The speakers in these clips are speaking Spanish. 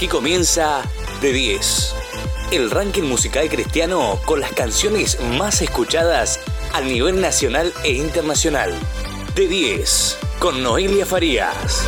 Aquí comienza De 10, el ranking musical cristiano con las canciones más escuchadas a nivel nacional e internacional. De 10, con Noelia Farías.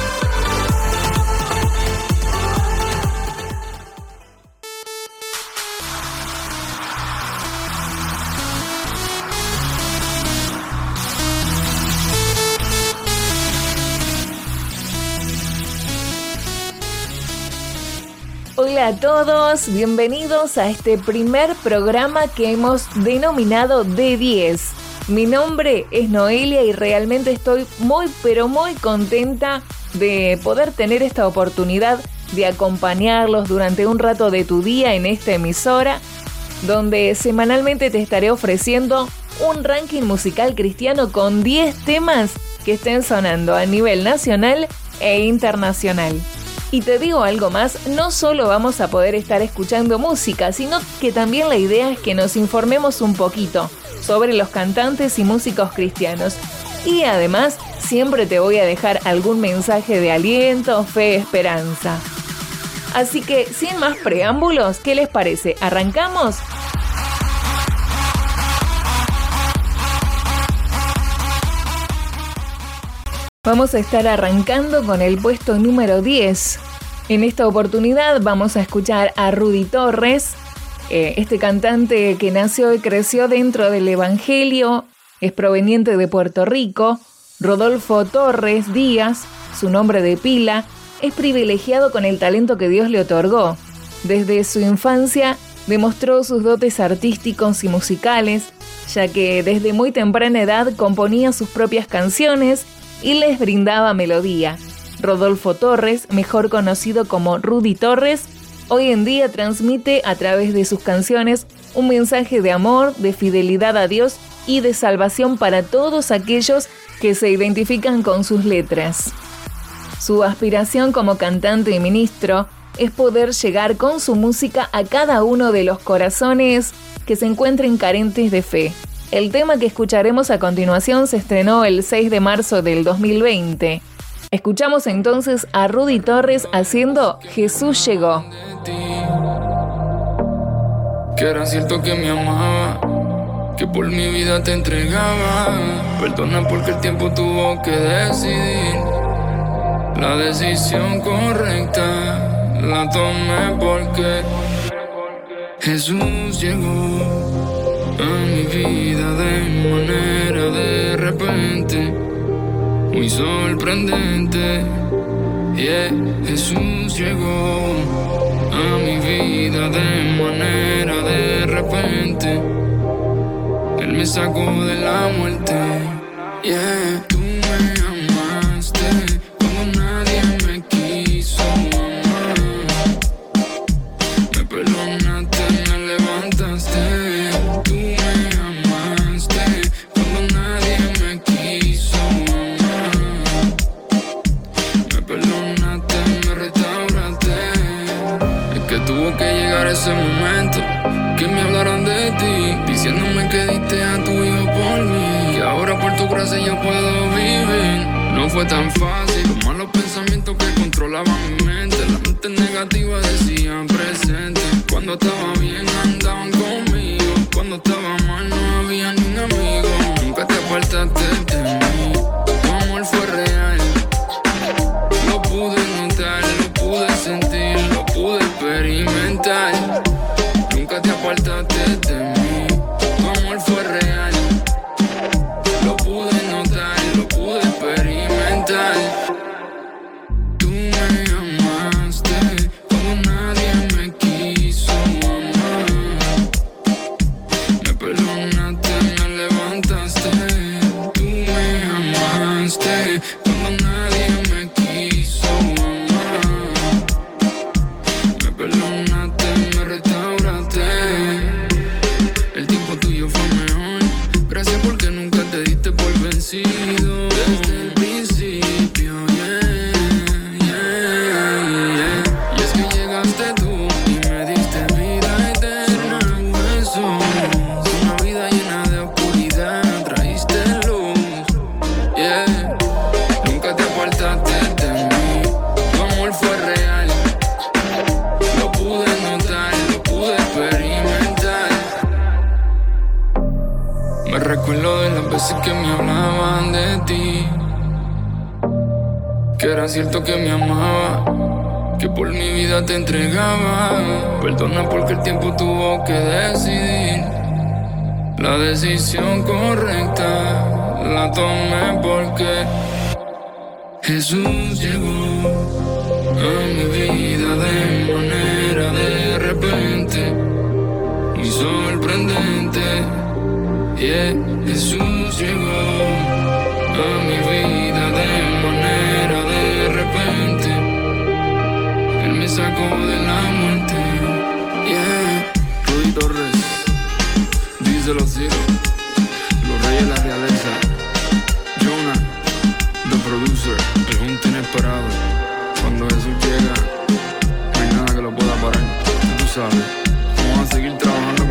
Hola a todos, bienvenidos a este primer programa que hemos denominado D10. Mi nombre es Noelia y realmente estoy muy pero muy contenta de poder tener esta oportunidad de acompañarlos durante un rato de tu día en esta emisora, donde semanalmente te estaré ofreciendo un ranking musical cristiano con 10 temas que estén sonando a nivel nacional e internacional. Y te digo algo más, no solo vamos a poder estar escuchando música, sino que también la idea es que nos informemos un poquito sobre los cantantes y músicos cristianos. Y además, siempre te voy a dejar algún mensaje de aliento, fe, esperanza. Así que, sin más preámbulos, ¿qué les parece? ¿Arrancamos? Vamos a estar arrancando con el puesto número 10. En esta oportunidad vamos a escuchar a Rudy Torres, eh, este cantante que nació y creció dentro del Evangelio, es proveniente de Puerto Rico. Rodolfo Torres Díaz, su nombre de pila, es privilegiado con el talento que Dios le otorgó. Desde su infancia demostró sus dotes artísticos y musicales, ya que desde muy temprana edad componía sus propias canciones y les brindaba melodía. Rodolfo Torres, mejor conocido como Rudy Torres, hoy en día transmite a través de sus canciones un mensaje de amor, de fidelidad a Dios y de salvación para todos aquellos que se identifican con sus letras. Su aspiración como cantante y ministro es poder llegar con su música a cada uno de los corazones que se encuentren carentes de fe. El tema que escucharemos a continuación se estrenó el 6 de marzo del 2020. Escuchamos entonces a Rudy Torres haciendo Jesús llegó. Que era cierto que me amaba, que por mi vida te entregaba. Perdona porque el tiempo tuvo que decidir. La decisión correcta la tomé porque Jesús llegó a mi vida de manera de repente muy sorprendente. Yeah, Jesús llegó a mi vida de manera de repente. Él me sacó de la muerte. Yeah. Fue tan fácil. Los malos pensamientos que controlaban mi mente. La mente negativa decían presente. Cuando estaba bien andaban conmigo. Cuando estaba mal no había ni un amigo. Nunca te apartaste recuerdo de las veces que me hablaban de ti. Que era cierto que me amaba, que por mi vida te entregaba. Perdona porque el tiempo tuvo que decidir. La decisión correcta la tomé porque Jesús llegó a mi vida de manera de repente y sorprendente. Yeah, Jesús llegó a mi vida de manera de repente. Él me sacó de la muerte. Yeah, Rudy Torres, dice los hijos, los reyes de la realeza. Jonah, the producer, el junto inesperado. Cuando Jesús llega, no hay nada que lo pueda parar. Tú sabes, vamos a seguir trabajando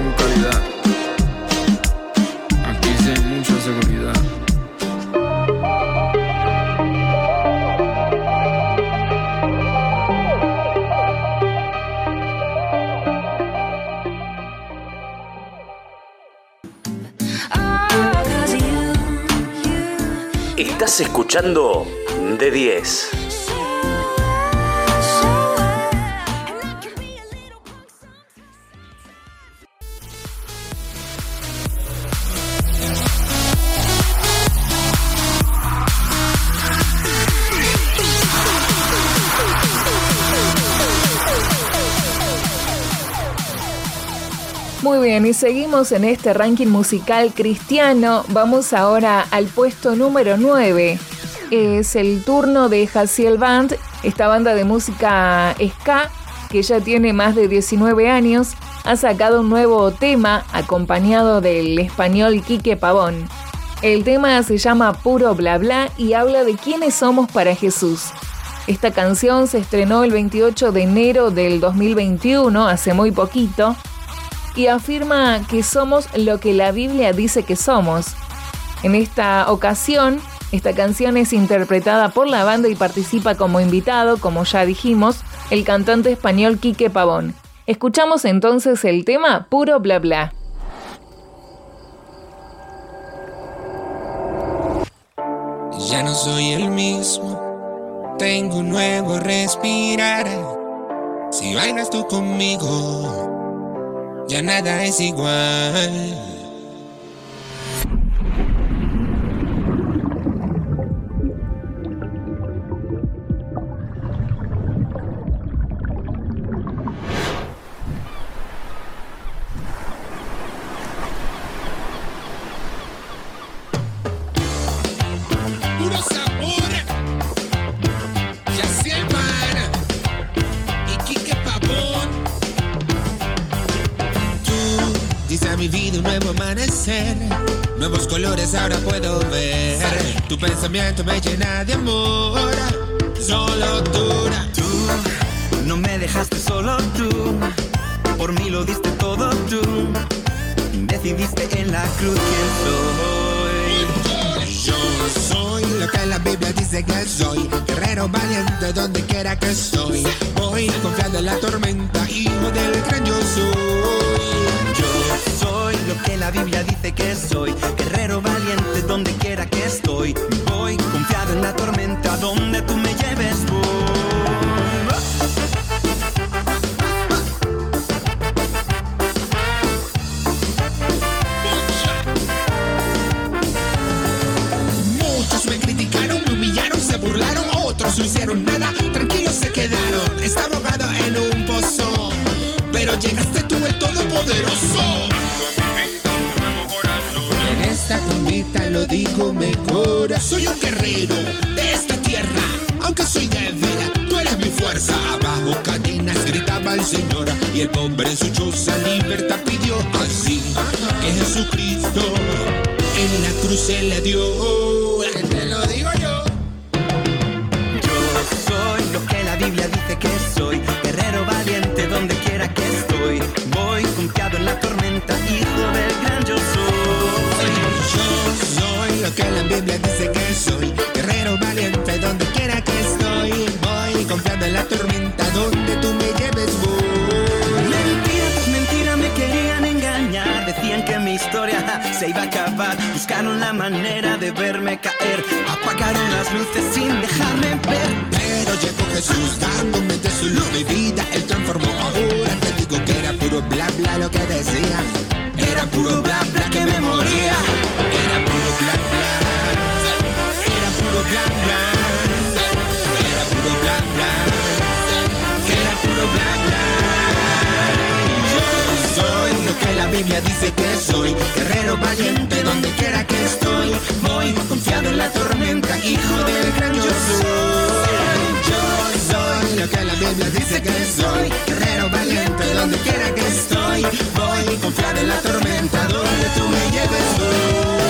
escuchando de 10. Muy bien, y seguimos en este ranking musical cristiano. Vamos ahora al puesto número 9. Es el turno de Jaciel Band, esta banda de música ska que ya tiene más de 19 años, ha sacado un nuevo tema acompañado del español Quique Pavón. El tema se llama Puro Bla Bla y habla de quiénes somos para Jesús. Esta canción se estrenó el 28 de enero del 2021, hace muy poquito, y afirma que somos lo que la Biblia dice que somos. En esta ocasión, esta canción es interpretada por la banda y participa como invitado, como ya dijimos, el cantante español Quique Pavón. Escuchamos entonces el tema Puro Bla Bla. Ya no soy el mismo, tengo un nuevo respirar. Si bailas tú conmigo, ya nada es igual. Mi vida un nuevo amanecer, nuevos colores ahora puedo ver. Tu pensamiento me llena de amor, solo dura. Tú no me dejaste solo tú, por mí lo diste todo tú. Decidiste en la cruz quién soy. Yo soy lo que la Biblia dice que soy, guerrero valiente donde quiera que estoy. Voy confiando en la tormenta, hijo del gran yo soy. Que la Biblia dice que soy, guerrero valiente donde quiera que estoy. Voy confiado en la tormenta, donde tú me lleves voy. Muchos me criticaron, me humillaron, se burlaron, otros no hicieron nada, tranquilos se quedaron. Estaba ahogado en un pozo, pero llegaste tú el todopoderoso. Lo digo mejor. Soy un guerrero de esta tierra, aunque soy débil, tú eres mi fuerza. Abajo cadenas gritaba el Señor y el pobre en su choza libertad pidió así que Jesucristo en la cruz se le dio. Te lo digo yo. Yo soy lo que la Biblia dice que soy, lo que la Biblia dice que soy. Guerrero valiente donde quiera que estoy. Voy confiando en la tormenta donde tú me lleves voy. Mentira, pues mentira me querían engañar. decían que mi historia se iba a acabar. Buscaron la manera de verme caer. Apagaron las luces sin dejarme ver. Pero llegó Jesús dándome de su luz de vida. Él transformó ahora. Te digo que era puro bla bla lo que decía. Era puro bla bla Biblia dice que soy. Guerrero valiente donde quiera que estoy. Voy confiado en la tormenta, hijo del gran yo soy. Yo soy lo que la Biblia dice que soy. Guerrero valiente donde quiera que estoy. Voy confiado en la tormenta donde tú me lleves. Voy.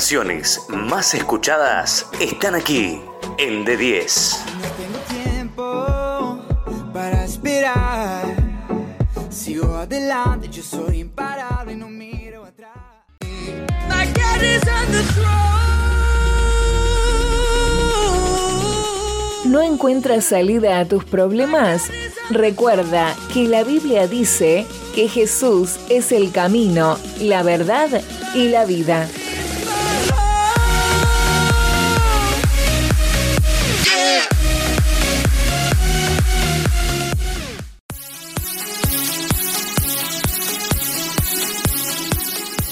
Canciones más escuchadas están aquí en D10. No tengo tiempo para esperar. Sigo adelante, yo soy imparable, no miro atrás. My God is on the throne. ¿No encuentras salida a tus problemas? Recuerda que la Biblia dice que Jesús es el camino, la verdad y la vida.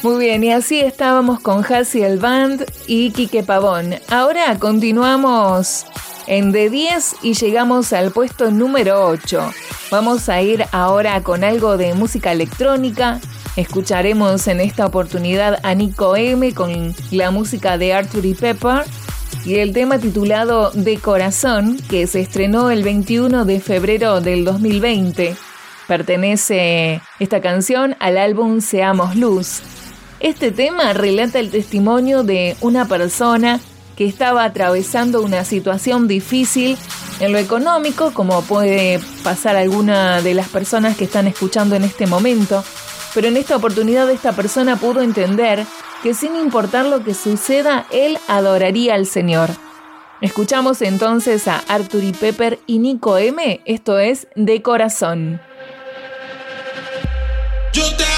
Muy bien, y así estábamos con el Band y Quique Pavón. Ahora continuamos en D10 y llegamos al puesto número 8. Vamos a ir ahora con algo de música electrónica. Escucharemos en esta oportunidad a Nico M con la música de Arthur y Pepper y el tema titulado De Corazón, que se estrenó el 21 de febrero del 2020. Pertenece esta canción al álbum Seamos Luz. Este tema relata el testimonio de una persona que estaba atravesando una situación difícil en lo económico, como puede pasar alguna de las personas que están escuchando en este momento, pero en esta oportunidad esta persona pudo entender que sin importar lo que suceda, él adoraría al Señor. Escuchamos entonces a Arthur y Pepper y Nico M, esto es De Corazón. Yo te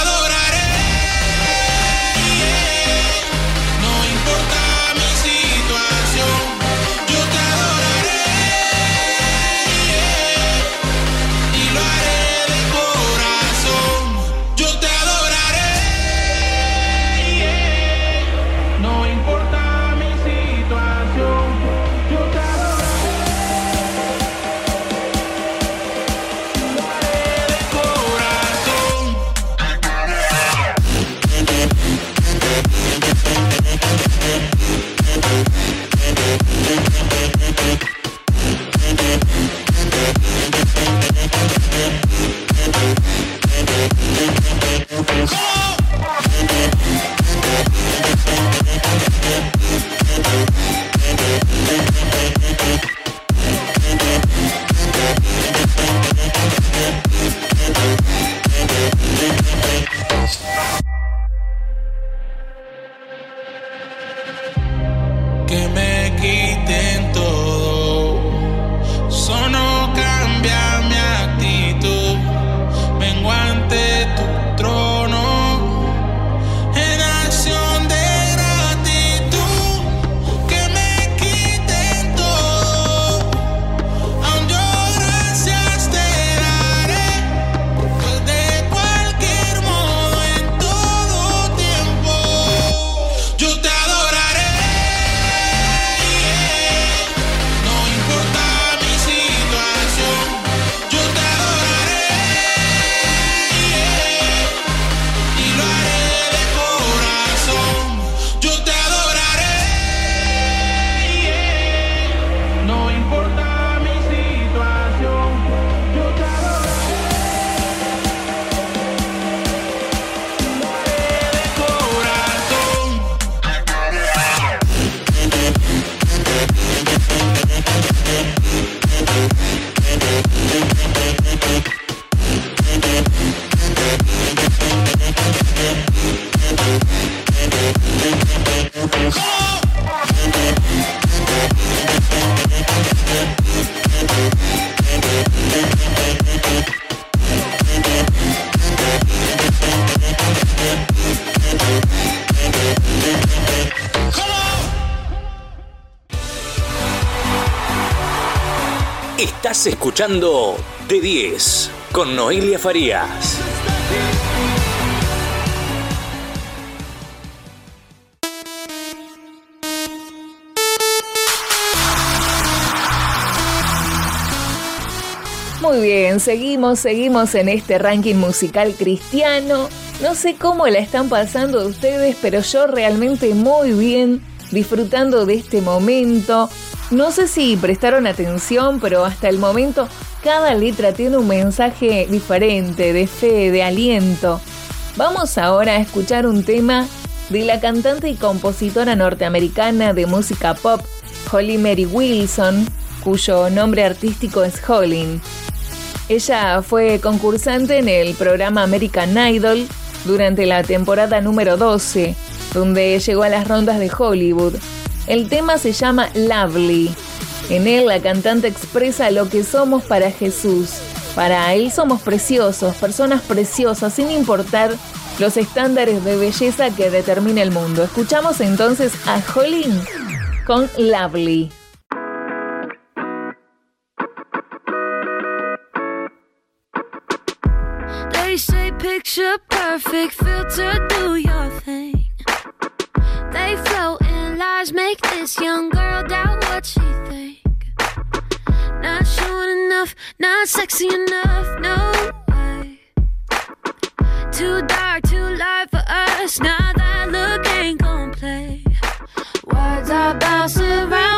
Escuchando De 10 con Noelia Farías. Muy bien, seguimos, seguimos en este ranking musical cristiano. No sé cómo la están pasando ustedes, pero yo realmente muy bien, disfrutando de este momento. No sé si prestaron atención, pero hasta el momento cada letra tiene un mensaje diferente, de fe, de aliento. Vamos ahora a escuchar un tema de la cantante y compositora norteamericana de música pop, Holly Mary Wilson, cuyo nombre artístico es Holly. Ella fue concursante en el programa American Idol durante la temporada número 12, donde llegó a las rondas de Hollywood. El tema se llama Lovely. En él la cantante expresa lo que somos para Jesús. Para Él somos preciosos, personas preciosas, sin importar los estándares de belleza que determina el mundo. Escuchamos entonces a Holly con Lovely. picture perfect filter, do your thing. They in lies, make this young girl doubt what she think. Not showing enough, not sexy enough, no way. Too dark, too light for us. Now that look ain't gon' play. Words are bouncing around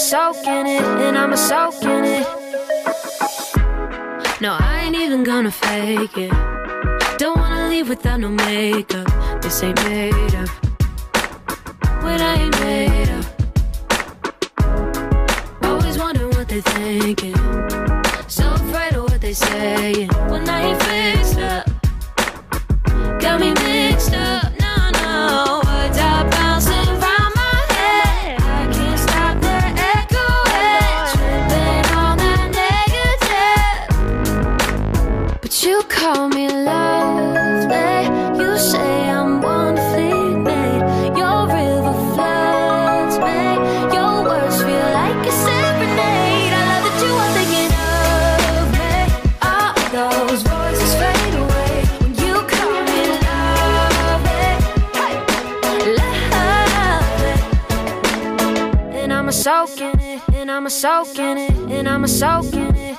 soak in it, and I'm a soak in it. No, I ain't even gonna fake it. Don't wanna leave without no makeup. This ain't made up. When I ain't made up. I'm a soak in it, and I'm a soak in it. And I'ma soakin'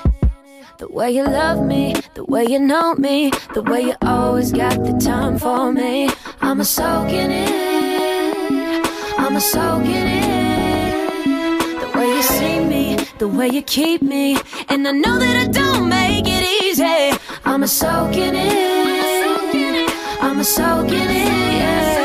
The way you love me, the way you know me, the way you always got the time for me. I'm a soak in it, I'm a soak in it. The way you see me, the way you keep me, and I know that I don't make it easy. I'm a soak in it, I'm a soak in it. hay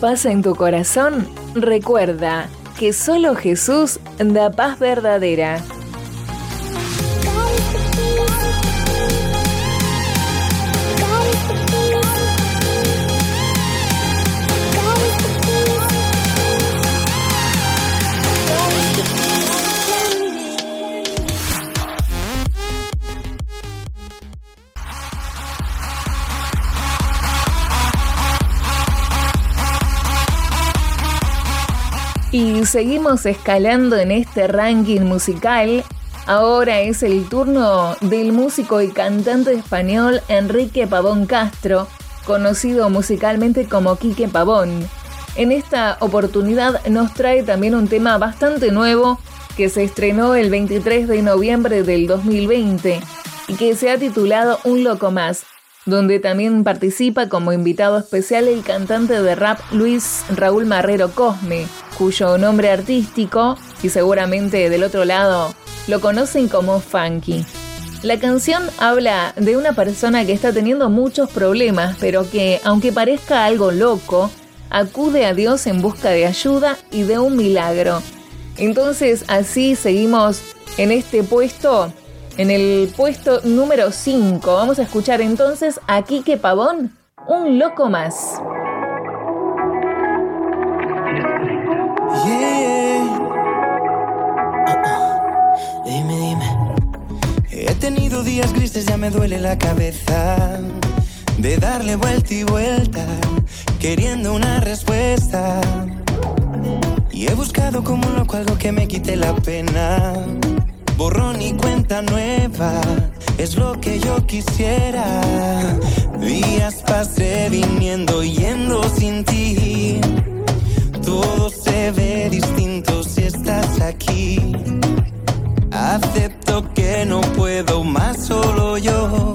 paz en tu corazón, recuerda que solo Jesús da paz verdadera. Y seguimos escalando en este ranking musical. Ahora es el turno del músico y cantante español Enrique Pavón Castro, conocido musicalmente como Quique Pavón. En esta oportunidad nos trae también un tema bastante nuevo que se estrenó el 23 de noviembre del 2020 y que se ha titulado Un Loco Más, donde también participa como invitado especial el cantante de rap Luis Raúl Marrero Cosme, cuyo nombre artístico, y seguramente del otro lado, lo conocen como Funky. La canción habla de una persona que está teniendo muchos problemas, pero que, aunque parezca algo loco, acude a Dios en busca de ayuda y de un milagro. Entonces así seguimos en este puesto, en el puesto número 5. Vamos a escuchar entonces a Quique Pavón, un loco más. Días grises, ya me duele la cabeza. De darle vuelta y vuelta, queriendo una respuesta. Y he buscado como un loco algo que me quite la pena. Borrón y cuenta nueva es lo que yo quisiera. Días pasé viniendo yendo sin ti. Todo se ve distinto si estás aquí. Acepto que no puedo más solo yo.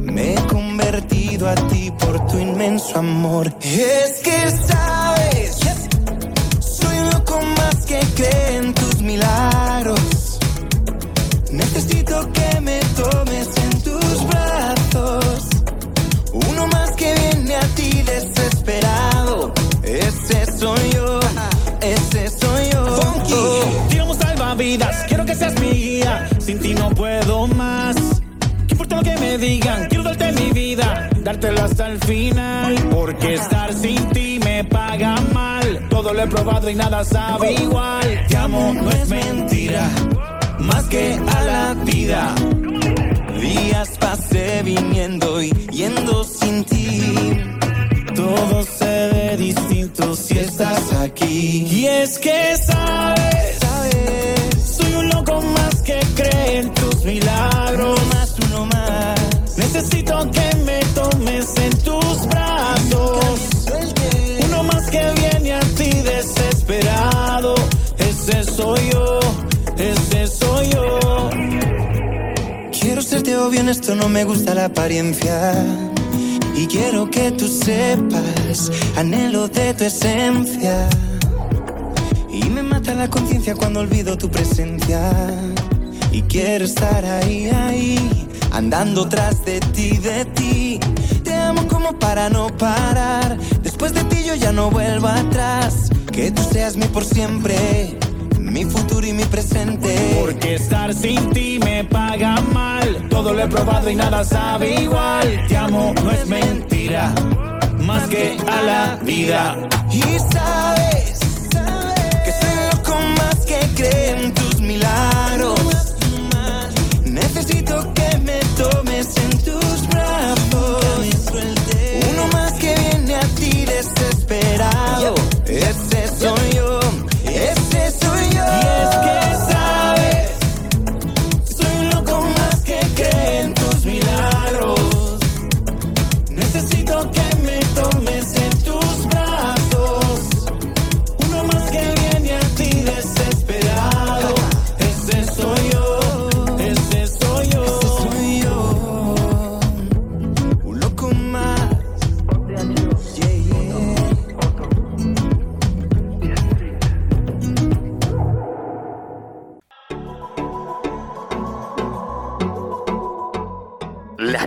Me he convertido a ti por tu inmenso amor. Es que sabes más que cree en tus milagros. Necesito que me tomes en tus brazos. Uno más que viene a ti desesperado. Ese soy yo, ese soy yo. Funky, tiramos salvavidas, que seas mi guía. Sin ti no puedo más. ¿Qué importa lo que me digan? Quiero darte mi vida, dártela hasta el final. Porque estar sin ti me paga mal. Todo lo he probado y nada sabe igual. Te amo, no es mentira, más que a la vida. Días pasé viniendo y yendo sin ti. Todo se ve distinto si estás aquí. Y es que sabes, sabes, que cree en tus milagros. Uno más, uno más. Necesito que me tomes en tus brazos. Uno más que viene a ti desesperado. Ese soy yo, ese soy yo. Quiero serte obvio en esto, no me gusta la apariencia. Y quiero que tú sepas, anhelo de tu esencia. Y me mata la conciencia cuando olvido tu presencia. Y quiero estar ahí, ahí, andando tras de ti, de ti. Te amo como para no parar. Después de ti yo ya no vuelvo atrás. Que tú seas mi por siempre, mi futuro y mi presente. Porque estar sin ti me paga mal. Todo lo he probado y nada sabe igual. Te amo, no es mentira, más que a la vida. Y sabes, que soy loco más que cree en tus milagros. Desesperado. Ese soy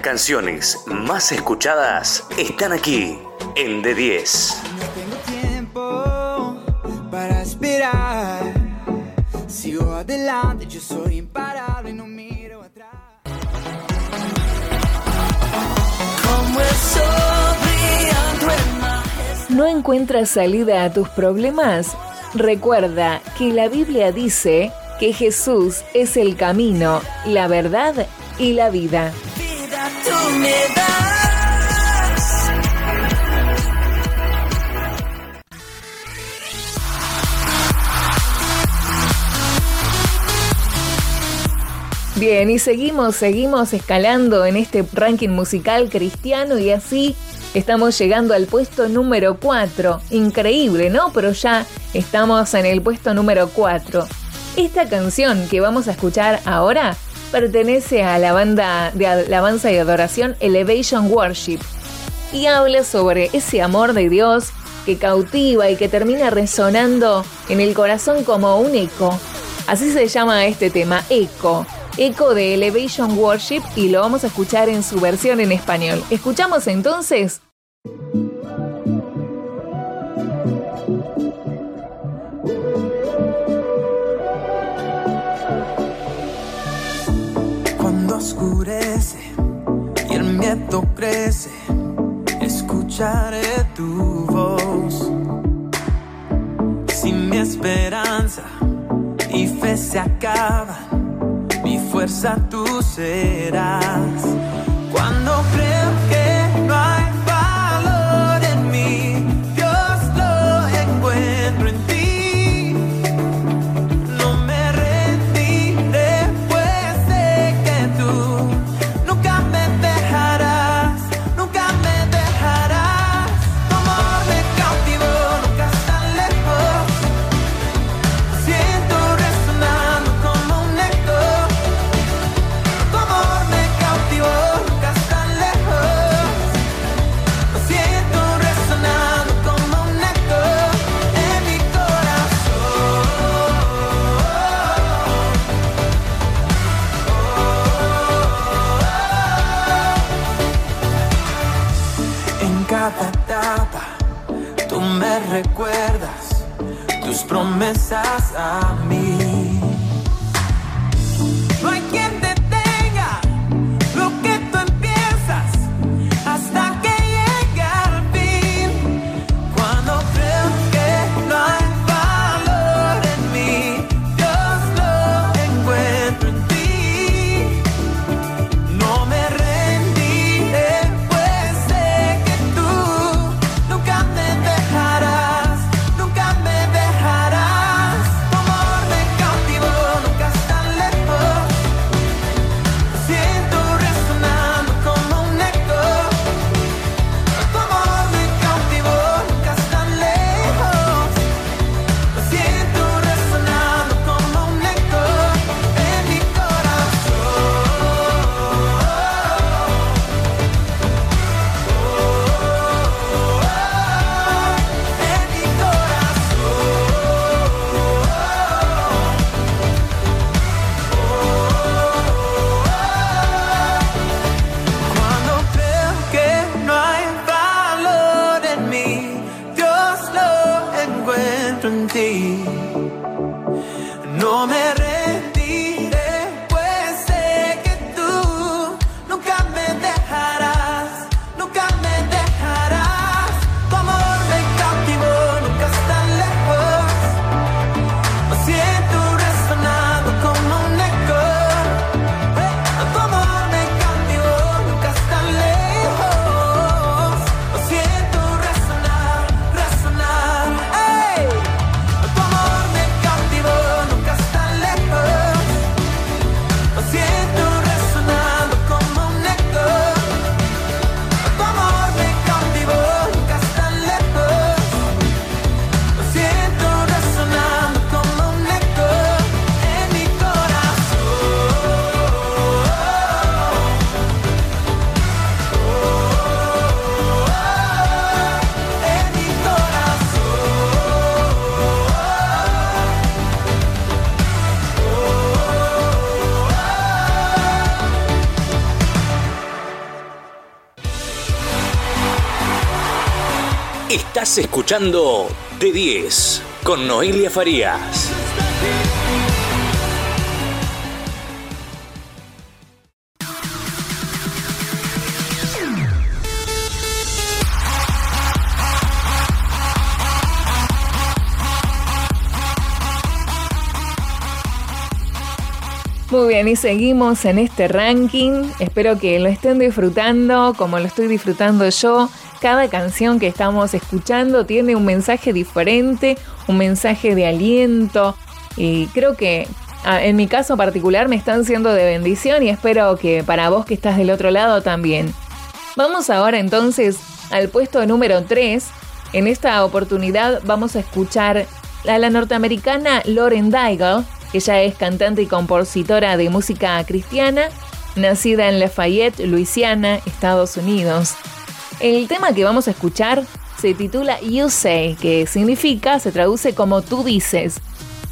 canciones más escuchadas están aquí en D10. No tengo tiempo para esperar. Sigo adelante, yo soy imparable, no miro atrás. Como el sol brillando en majestad. ¿No encuentras salida a tus problemas? Recuerda que la Biblia dice que Jesús es el camino, la verdad y la vida. Bien, y seguimos, seguimos escalando en este ranking musical cristiano y así Estamos llegando al puesto número 4. Increíble, ¿no? Pero ya estamos en el puesto número 4. Esta canción que vamos a escuchar ahora pertenece a la banda de alabanza y adoración Elevation Worship y habla sobre ese amor de Dios que cautiva y que termina resonando en el corazón como un eco. Así se llama este tema, Eco. Eco de Elevation Worship y lo vamos a escuchar en su versión en español. Escuchamos entonces oscurece y el miedo crece, escucharé tu voz. Si mi esperanza y fe se acaban, mi fuerza tú serás. Cuando creo Escuchando De 10 con Noelia Farías. Muy bien, y seguimos en este ranking. Espero que lo estén disfrutando como lo estoy disfrutando yo. Cada canción que estamos escuchando tiene un mensaje diferente, un mensaje de aliento. Y creo que en mi caso particular me están siendo de bendición y espero que para vos que estás del otro lado también. Vamos ahora entonces al puesto número 3. En esta oportunidad vamos a escuchar a la norteamericana Lauren Daigle. Ella es cantante y compositora de música cristiana, nacida en Lafayette, Luisiana, Estados Unidos. El tema que vamos a escuchar se titula You Say, que significa, se traduce como tú dices,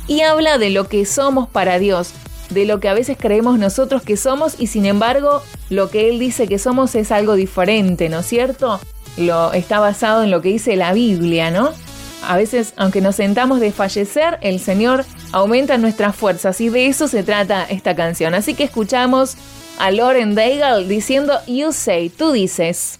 y habla de lo que somos para Dios, de lo que a veces creemos nosotros que somos y sin embargo lo que Él dice que somos es algo diferente, ¿no es cierto? Lo, está basado en lo que dice la Biblia, ¿no? A veces, aunque nos sentamos de fallecer, el Señor aumenta nuestras fuerzas y de eso se trata esta canción. Así que escuchamos a Lauren Daigle diciendo You Say, tú dices.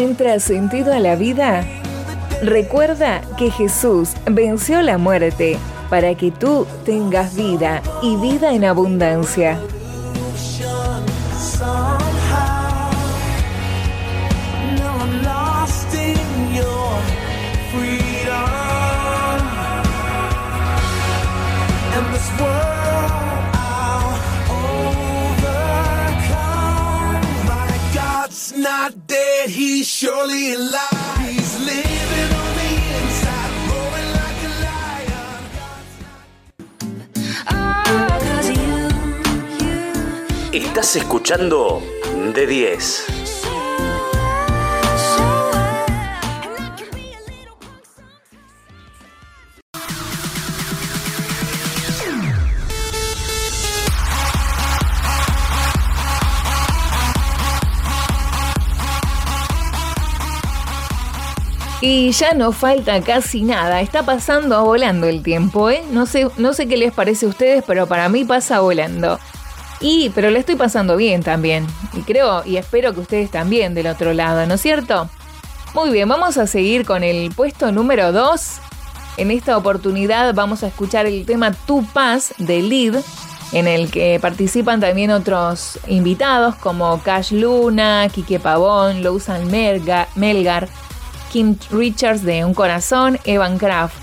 Encuentras sentido a la vida? Recuerda que Jesús venció la muerte para que tú tengas vida y vida en abundancia. Estás escuchando de 10. Ya no falta casi nada, está pasando volando el tiempo, ¿eh? No sé, no sé qué les parece a ustedes, pero para mí pasa volando. Y, pero le estoy pasando bien también. Y creo y espero que ustedes también del otro lado, ¿no es cierto? Muy bien, vamos a seguir con el puesto número 2. En esta oportunidad vamos a escuchar el tema Tu Paz de Lid, en el que participan también otros invitados como Cash Luna, Quique Pavón, Lousan Melgar, Kim Richards de Un Corazón, Evan Kraft.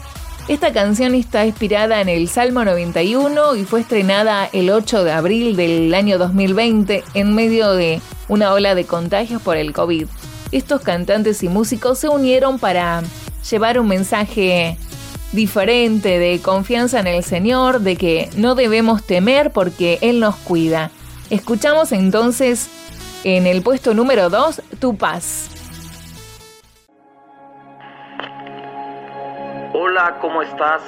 Esta canción está inspirada en el Salmo 91 y fue estrenada el 8 de abril del año 2020 en medio de una ola de contagios por el COVID. Estos cantantes y músicos se unieron para llevar un mensaje diferente de confianza en el Señor, de que no debemos temer porque Él nos cuida. Escuchamos entonces en el puesto número 2, Tu paz. Hola, ¿cómo estás?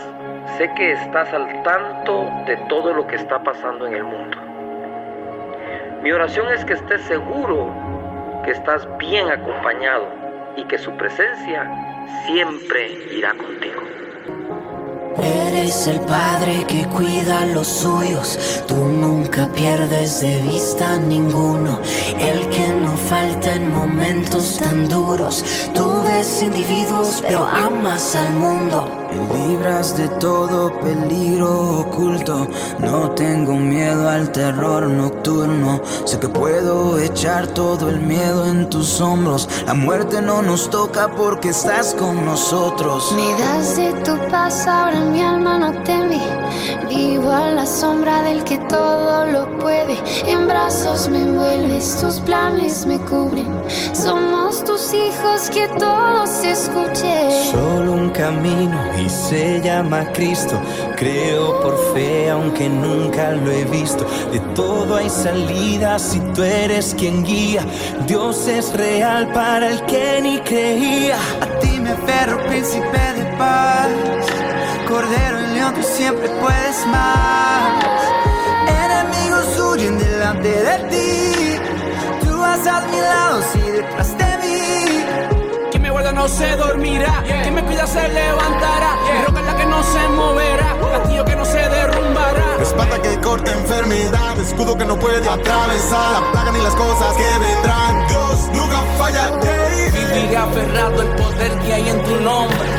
Sé que estás al tanto de todo lo que está pasando en el mundo. Mi oración es que estés seguro que estás bien acompañado y que su presencia siempre irá contigo. Eres el padre que cuida los suyos, tú nunca pierdes de vista a ninguno, el que no falta en momentos tan duros. Tú ves individuos, pero amas al mundo. Me libras de todo peligro oculto. No tengo miedo al terror nocturno. Sé que puedo echar todo el miedo en tus hombros. La muerte no nos toca porque estás con nosotros. Me das de tu paz, ahora mi alma no teme. Vivo a la sombra del que todo lo puede. En brazos me envuelves, tus planes me cubren. Somos tus hijos, que todos se escuchen. Solo un camino y se llama Cristo. Creo por fe, aunque nunca lo he visto. De todo hay salida si tú eres quien guía. Dios es real para el que ni creía. A ti me aferro, príncipe de paz. Cordero y león, tú siempre puedes más. Enemigos huyen delante de ti. Tú vas a sí, detrás de no se dormirá. Quien me cuida se levantará. Mi roca es la que no se moverá. Castillo que no se derrumbará. Espada que corta enfermedad, escudo que no puede atravesar la plaga ni las cosas que vendrán. Dios nunca falla. Viviré aferrado el poder que hay en tu nombre.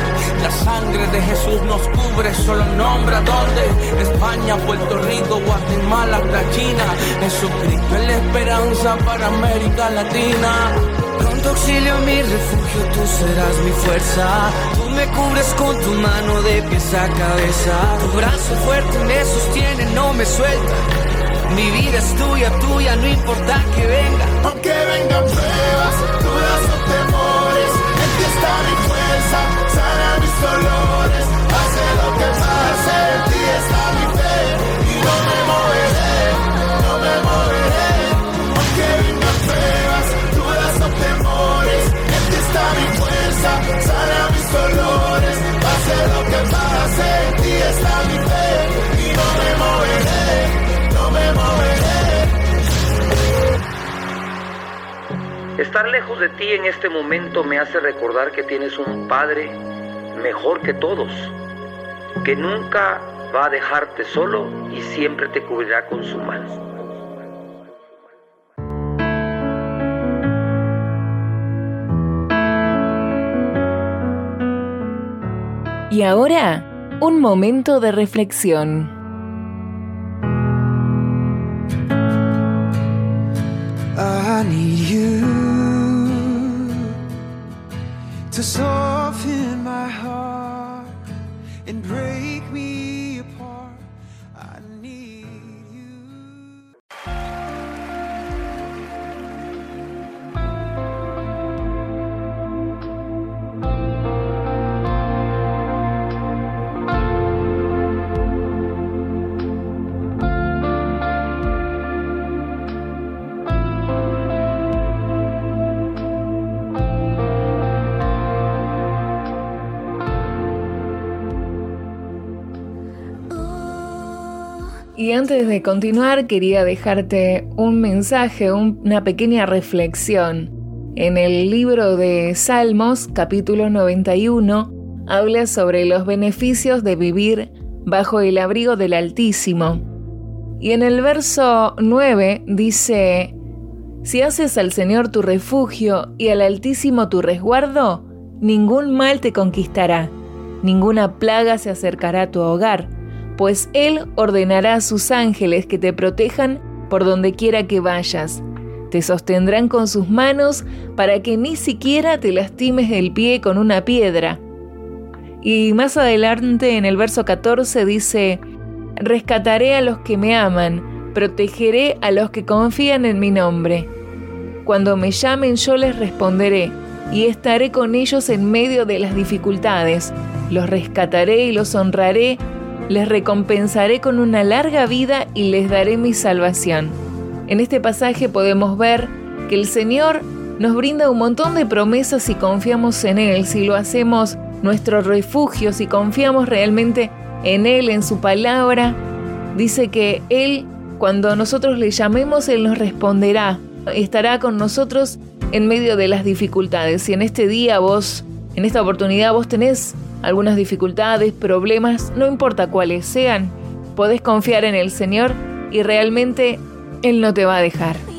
La sangre de Jesús nos cubre, solo nombra dónde. España, Puerto Rico, Guatemala, hasta China. Jesucristo es la esperanza para América Latina. Pronto auxilio mi refugio, tú serás mi fuerza. Tú me cubres con tu mano de pies a cabeza. Tu brazo fuerte me sostiene, no me suelta. Mi vida es tuya, tuya, no importa que venga. Aunque vengan pruebas, dudas o temores, en ti está mi fuerza, sana mis dolores. Hace lo que pase, en ti está mi fe y no me moveré, no me moveré. Mis dolores. Lo que pase, mi fe y no me moveré, no me moveré. Estar lejos de ti en este momento me hace recordar que tienes un Padre mejor que todos, que nunca va a dejarte solo y siempre te cubrirá con su mano. Ahora, un momento de reflexión. I need you to soften my heart and break Y antes de continuar, quería dejarte un mensaje, una pequeña reflexión. En el libro de Salmos, capítulo 91, habla sobre los beneficios de vivir bajo el abrigo del Altísimo. Y en el verso 9 dice, Si haces al Señor tu refugio y al Altísimo tu resguardo, ningún mal te conquistará, ninguna plaga se acercará a tu hogar pues Él ordenará a sus ángeles que te protejan por donde quiera que vayas. Te sostendrán con sus manos para que ni siquiera te lastimes el pie con una piedra. Y más adelante en el verso 14 dice, Rescataré a los que me aman, protegeré a los que confían en mi nombre. Cuando me llamen yo les responderé y estaré con ellos en medio de las dificultades. Los rescataré y los honraré les recompensaré con una larga vida y les daré mi salvación. En este pasaje podemos ver que el Señor nos brinda un montón de promesas si confiamos en Él, si lo hacemos nuestro refugio, si confiamos realmente en Él, en su palabra. Dice que Él, cuando nosotros le llamemos, Él nos responderá, estará con nosotros en medio de las dificultades. Si en este día vos, en esta oportunidad vos tenés algunas dificultades, problemas, no importa cuáles sean, podés confiar en el Señor y realmente Él no te va a dejar.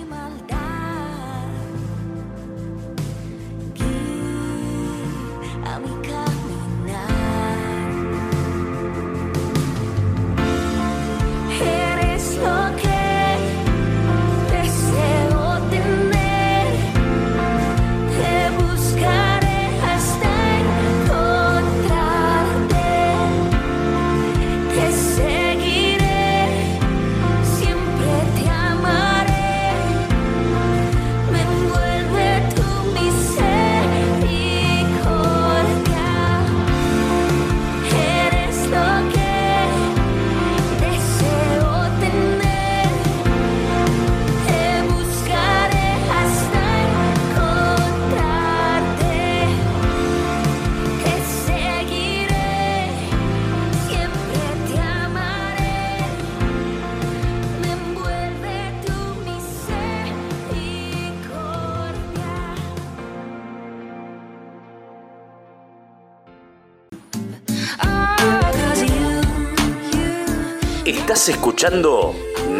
Escuchando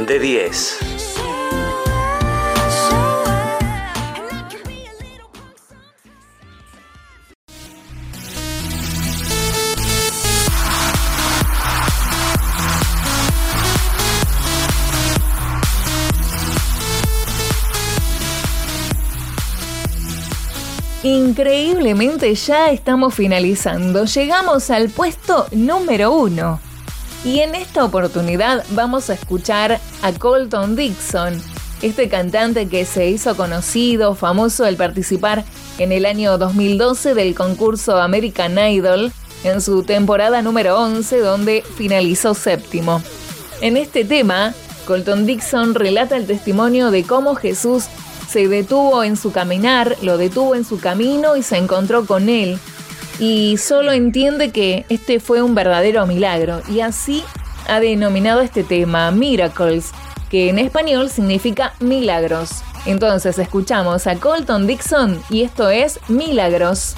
de 10. Increíblemente ya estamos finalizando. Llegamos al puesto número uno. Y en esta oportunidad vamos a escuchar a Colton Dixon, este cantante que se hizo conocido, famoso al participar en el año 2012 del concurso American Idol en su temporada número 11 donde finalizó séptimo. En este tema, Colton Dixon relata el testimonio de cómo Jesús se detuvo en su caminar, lo detuvo en su camino y se encontró con él y solo entiende que este fue un verdadero milagro y así ha denominado este tema Miracles, que en español significa milagros. Entonces escuchamos a Colton Dixon y esto es Milagros.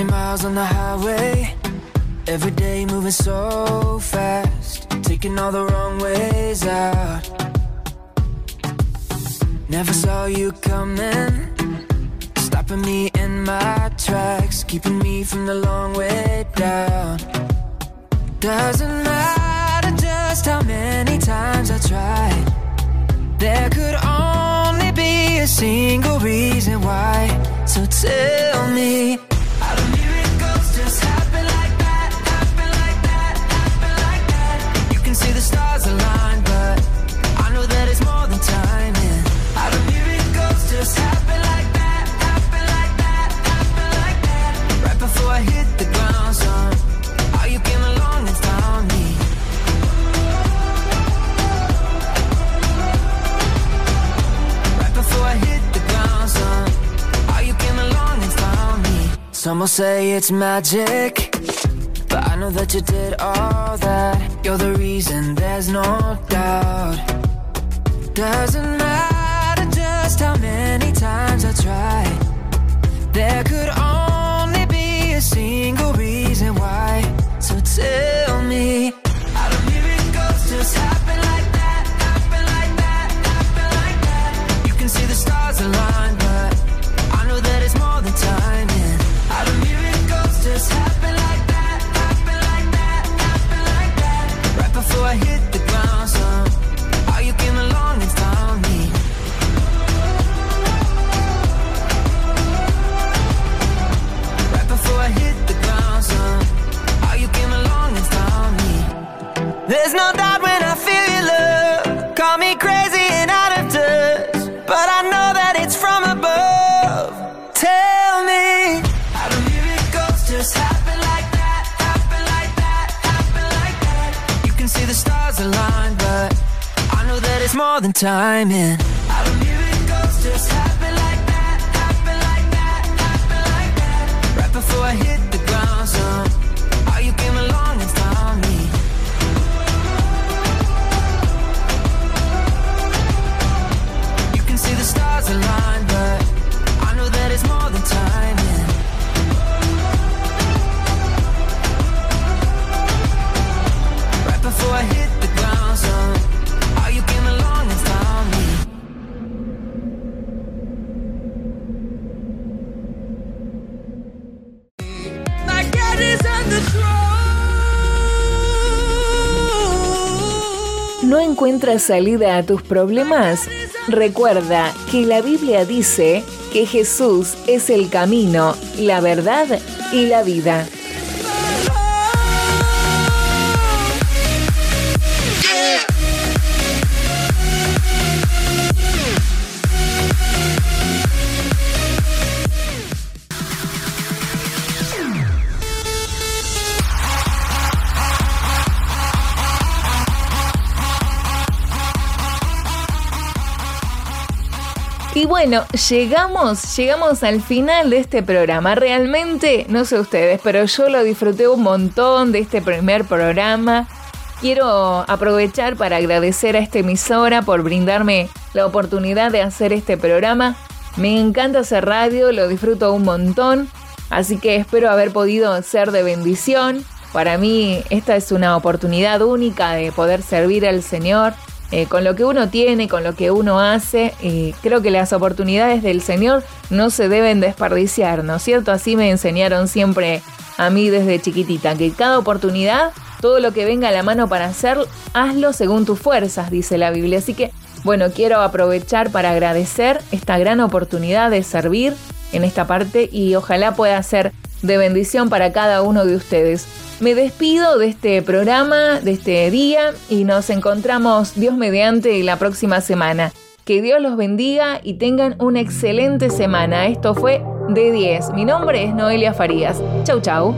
90 miles on the highway. Every day moving so fast. Taking all the wrong ways out. Never saw you coming. Stopping me in my tracks. Keeping me from the long way down. Doesn't matter just how many times I tried. There could only be a single reason why. So tell me, see the stars align, but I know that it's more than timing. How do miracles just happen like that? Happen like that? Happen like that? Right before I hit the ground, son. How you came along and found me. Right before I hit the ground, son. How you came along and found me. Some will say it's magic, that you did all that. You're the reason, there's no doubt. Doesn't matter just how many times I tried. There could only be a single reason why. So tell me, how do miracles just happen like that? Happen like that? Happen like that? You can see the stars align, salida a tus problemas? Recuerda que la Biblia dice que Jesús es el camino, la verdad y la vida. Bueno, llegamos, llegamos al final de este programa. Realmente, no sé ustedes, pero yo lo disfruté un montón de este primer programa. Quiero aprovechar para agradecer a esta emisora por brindarme la oportunidad de hacer este programa. Me encanta hacer radio, lo disfruto un montón, así que espero haber podido ser de bendición. Para mí esta es una oportunidad única de poder servir al Señor eh, con lo que uno tiene, con lo que uno hace. creo que las oportunidades del Señor no se deben desperdiciar, ¿no es cierto? Así me enseñaron siempre a mí desde chiquitita, que cada oportunidad, todo lo que venga a la mano para hacer, hazlo según tus fuerzas, dice la Biblia. Así que, bueno, quiero aprovechar para agradecer esta gran oportunidad de servir en esta parte y ojalá pueda ser de bendición para cada uno de ustedes. Me despido de este programa, de este día y nos encontramos Dios mediante la próxima semana. Que Dios los bendiga y tengan una excelente semana. Esto fue de 10. Mi nombre es Noelia Farías. Chau chau.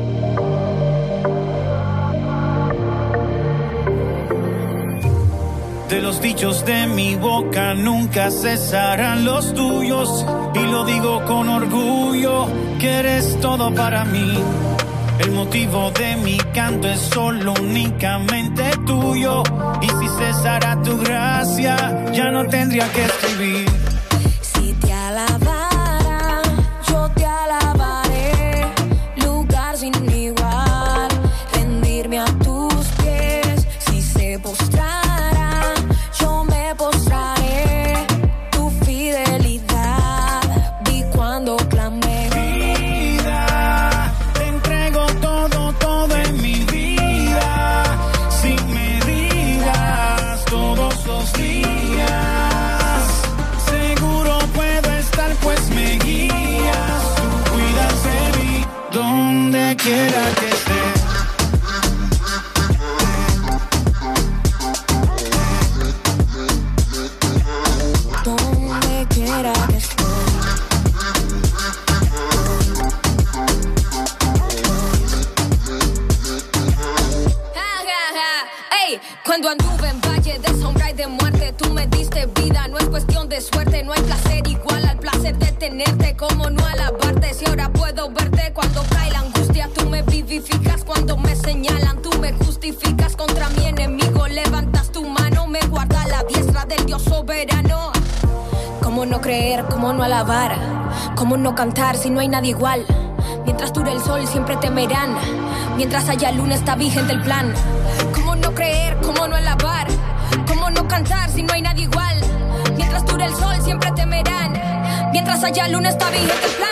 De los dichos de mi boca nunca cesarán los tuyos. Y lo digo con orgullo, que eres todo para mí. El motivo de mi canto es solo únicamente tuyo. Y si cesara tu gracia, ya no tendría que escribir. hay nadie igual. Mientras dure el sol siempre temerán. Mientras haya luna está vigente el plan. ¿Cómo no creer? ¿Cómo no alabar? ¿Cómo no cantar si no hay nadie igual? Mientras dure el sol siempre temerán. Mientras haya luna está vigente el plan.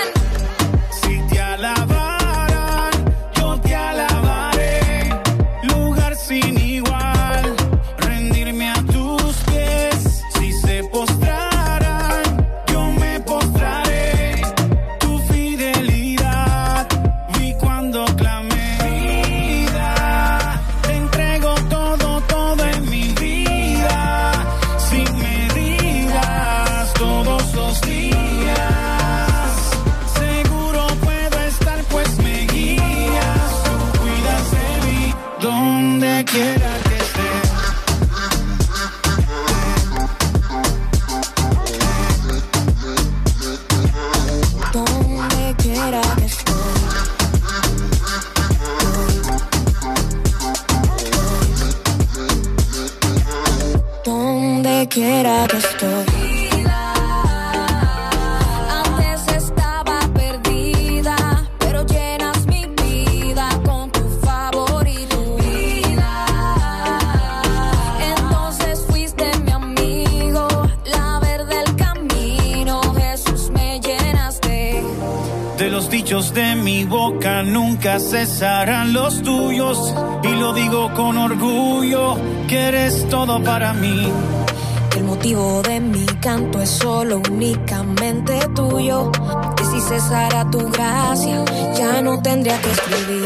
confesara tu gracia, ya no tendría que escribir.